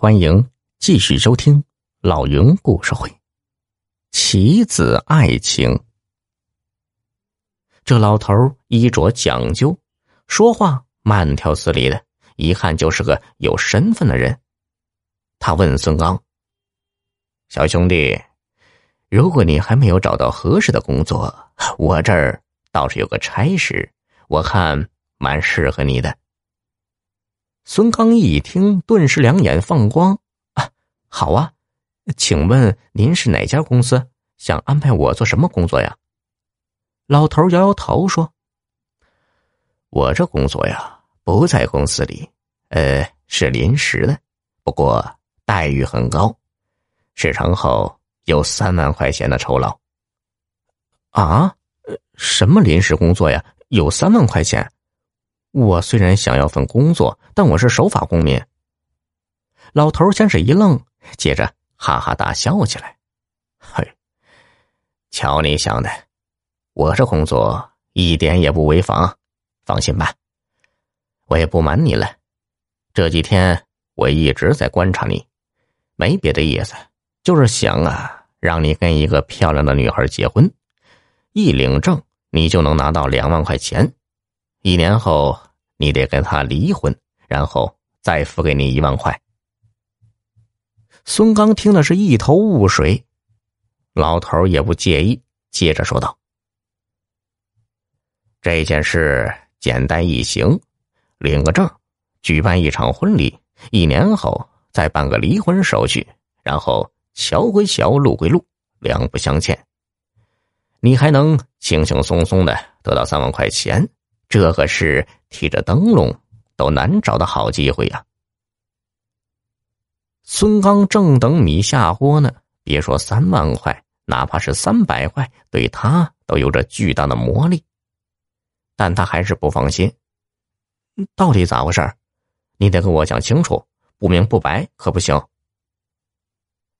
欢迎继续收听老云故事会。棋子爱情，这老头衣着讲究，说话慢条斯理的，一看就是个有身份的人。他问孙刚：“小兄弟，如果你还没有找到合适的工作，我这儿倒是有个差事，我看蛮适合你的。”孙刚一听，顿时两眼放光啊！好啊，请问您是哪家公司？想安排我做什么工作呀？老头摇摇头说：“我这工作呀，不在公司里，呃，是临时的，不过待遇很高，事成后有三万块钱的酬劳。”啊？什么临时工作呀？有三万块钱？我虽然想要份工作，但我是守法公民。老头先是一愣，接着哈哈大笑起来：“嘿，瞧你想的，我这工作一点也不违法，放心吧。我也不瞒你了，这几天我一直在观察你，没别的意思，就是想啊，让你跟一个漂亮的女孩结婚，一领证你就能拿到两万块钱，一年后。”你得跟他离婚，然后再付给你一万块。孙刚听的是一头雾水，老头也不介意，接着说道：“这件事简单易行，领个证，举办一场婚礼，一年后再办个离婚手续，然后桥归桥，路归路，两不相欠。你还能轻轻松松的得到三万块钱。”这可是提着灯笼都难找的好机会呀！孙刚正等米下锅呢，别说三万块，哪怕是三百块，对他都有着巨大的魔力。但他还是不放心，到底咋回事你得跟我讲清楚，不明不白可不行。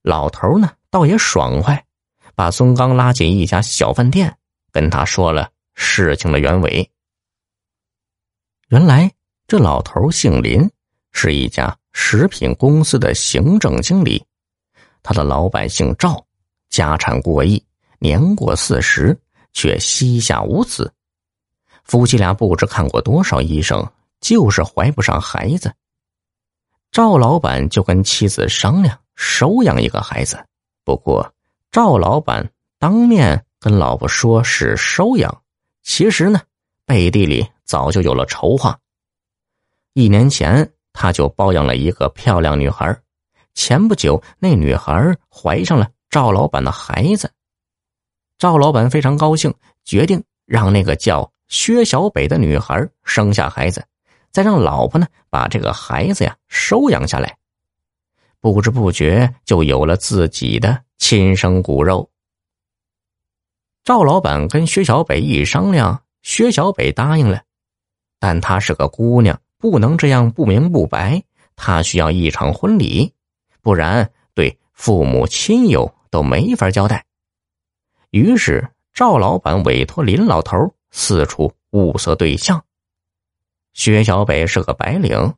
老头呢，倒也爽快，把孙刚拉进一家小饭店，跟他说了事情的原委。原来这老头姓林，是一家食品公司的行政经理。他的老板姓赵，家产过亿，年过四十，却膝下无子。夫妻俩不知看过多少医生，就是怀不上孩子。赵老板就跟妻子商量收养一个孩子，不过赵老板当面跟老婆说是收养，其实呢，背地里。早就有了筹划。一年前，他就包养了一个漂亮女孩。前不久，那女孩怀上了赵老板的孩子。赵老板非常高兴，决定让那个叫薛小北的女孩生下孩子，再让老婆呢把这个孩子呀收养下来。不知不觉，就有了自己的亲生骨肉。赵老板跟薛小北一商量，薛小北答应了。但她是个姑娘，不能这样不明不白。她需要一场婚礼，不然对父母亲友都没法交代。于是赵老板委托林老头四处物色对象。薛小北是个白领，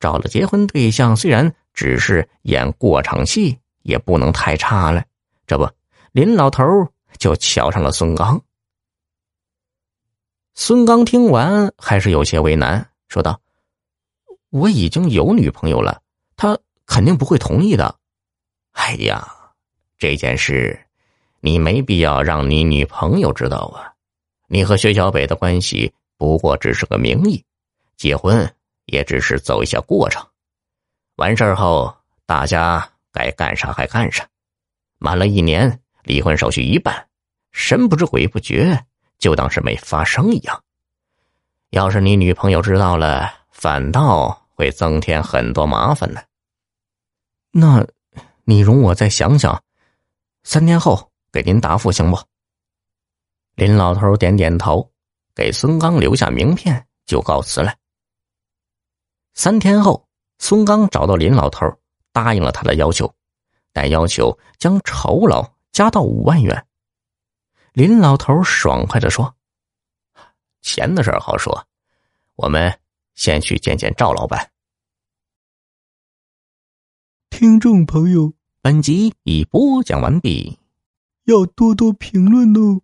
找了结婚对象，虽然只是演过场戏，也不能太差了。这不，林老头就瞧上了孙刚。孙刚听完还是有些为难，说道：“我已经有女朋友了，她肯定不会同意的。”“哎呀，这件事你没必要让你女朋友知道啊！你和薛小北的关系不过只是个名义，结婚也只是走一下过程。完事后，大家该干啥还干啥。满了一年，离婚手续一办，神不知鬼不觉。”就当是没发生一样。要是你女朋友知道了，反倒会增添很多麻烦呢。那，你容我再想想，三天后给您答复行不？林老头点点头，给孙刚留下名片，就告辞了。三天后，孙刚找到林老头，答应了他的要求，但要求将酬劳加到五万元。林老头爽快的说：“钱的事好说，我们先去见见赵老板。”听众朋友，本集已播讲完毕，要多多评论哦。